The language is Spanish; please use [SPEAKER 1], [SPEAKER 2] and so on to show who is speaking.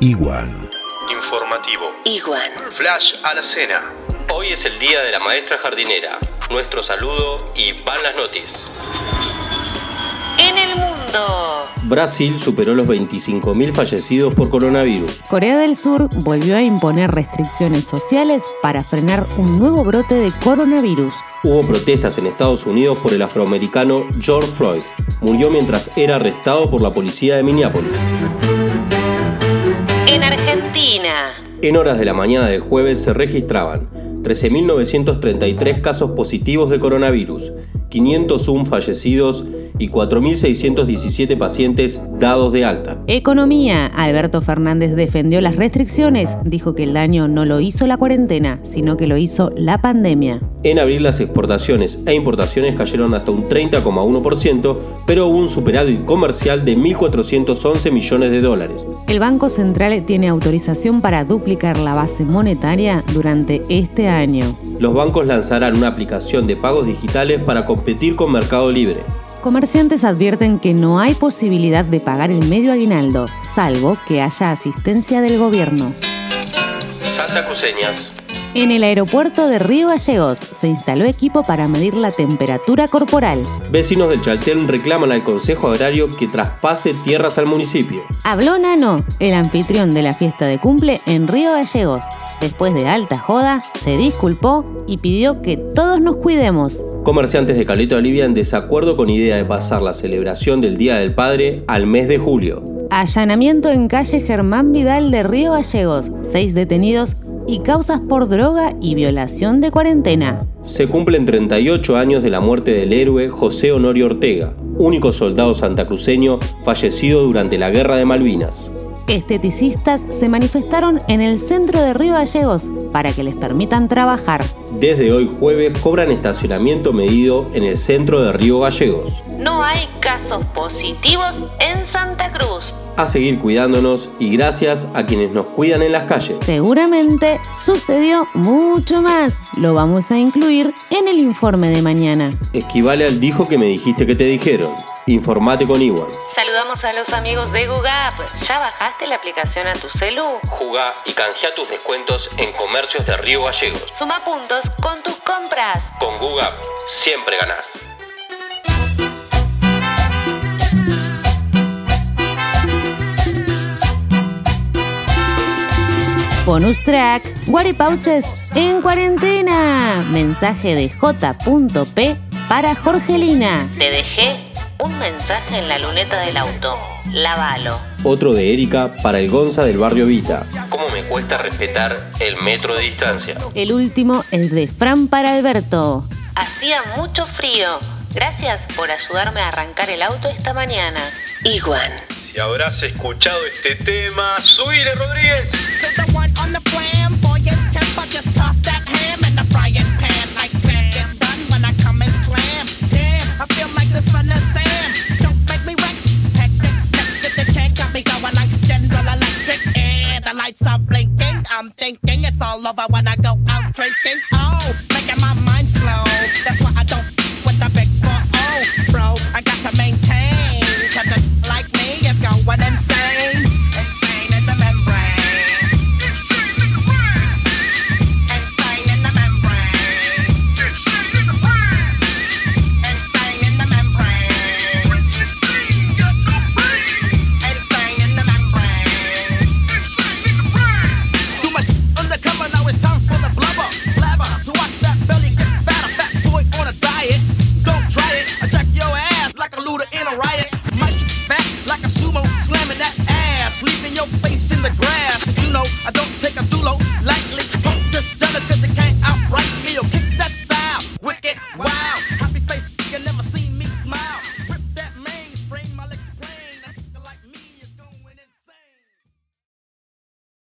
[SPEAKER 1] Igual.
[SPEAKER 2] Informativo.
[SPEAKER 3] Igual.
[SPEAKER 2] Flash a la cena.
[SPEAKER 4] Hoy es el día de la maestra jardinera. Nuestro saludo y van las noticias.
[SPEAKER 3] En el mundo.
[SPEAKER 4] Brasil superó los 25.000 fallecidos por coronavirus.
[SPEAKER 5] Corea del Sur volvió a imponer restricciones sociales para frenar un nuevo brote de coronavirus.
[SPEAKER 4] Hubo protestas en Estados Unidos por el afroamericano George Floyd. Murió mientras era arrestado por la policía de Minneapolis.
[SPEAKER 3] En
[SPEAKER 4] horas de la mañana del jueves se registraban 13.933 casos positivos de coronavirus, 501 fallecidos y 4.617 pacientes dados de alta.
[SPEAKER 5] Economía. Alberto Fernández defendió las restricciones, dijo que el daño no lo hizo la cuarentena, sino que lo hizo la pandemia.
[SPEAKER 4] En abril las exportaciones e importaciones cayeron hasta un 30,1%, pero hubo un superávit comercial de 1.411 millones de dólares.
[SPEAKER 5] El Banco Central tiene autorización para duplicar la base monetaria durante este año.
[SPEAKER 4] Los bancos lanzarán una aplicación de pagos digitales para competir con Mercado Libre.
[SPEAKER 5] Comerciantes advierten que no hay posibilidad de pagar el medio aguinaldo, salvo que haya asistencia del gobierno.
[SPEAKER 4] Santa Cruceñas.
[SPEAKER 5] En el aeropuerto de Río Gallegos se instaló equipo para medir la temperatura corporal.
[SPEAKER 4] Vecinos del Chaltén reclaman al Consejo Agrario que traspase tierras al municipio.
[SPEAKER 5] Habló Nano, el anfitrión de la fiesta de cumple en Río Gallegos. Después de alta joda, se disculpó y pidió que todos nos cuidemos.
[SPEAKER 4] Comerciantes de Caleta Olivia en desacuerdo con idea de pasar la celebración del Día del Padre al mes de julio.
[SPEAKER 5] Allanamiento en calle Germán Vidal de Río Gallegos. Seis detenidos y causas por droga y violación de cuarentena.
[SPEAKER 4] Se cumplen 38 años de la muerte del héroe José Honorio Ortega, único soldado santacruceño fallecido durante la Guerra de Malvinas.
[SPEAKER 5] Esteticistas se manifestaron en el centro de Río Gallegos para que les permitan trabajar.
[SPEAKER 4] Desde hoy jueves cobran estacionamiento medido en el centro de Río Gallegos.
[SPEAKER 3] No hay casos positivos en Santa Cruz.
[SPEAKER 4] A seguir cuidándonos y gracias a quienes nos cuidan en las calles.
[SPEAKER 5] Seguramente sucedió mucho más. Lo vamos a incluir en el informe de mañana.
[SPEAKER 4] Esquivale al dijo que me dijiste que te dijeron. Informate con Igual.
[SPEAKER 3] Saludamos a los amigos de Gugap. ¿Ya bajaste la aplicación a tu celu?
[SPEAKER 4] Jugá y canjea tus descuentos en comercios de Río Gallegos.
[SPEAKER 3] Suma puntos con tus compras.
[SPEAKER 4] Con Gugap siempre ganás.
[SPEAKER 5] Bonus track, Guaripauches en cuarentena. Mensaje de J.P para Jorgelina.
[SPEAKER 3] Te dejé un mensaje en la luneta del auto. Lávalo.
[SPEAKER 4] Otro de Erika para el Gonza del barrio Vita. ¿Cómo me cuesta respetar el metro de distancia?
[SPEAKER 5] El último es de Fran para Alberto.
[SPEAKER 3] Hacía mucho frío. Gracias por ayudarme a arrancar el auto esta mañana. Iguan.
[SPEAKER 2] Si habrás escuchado este tema, subile Rodríguez.
[SPEAKER 6] thinking, I'm thinking it's all over when I go out drinking. Oh.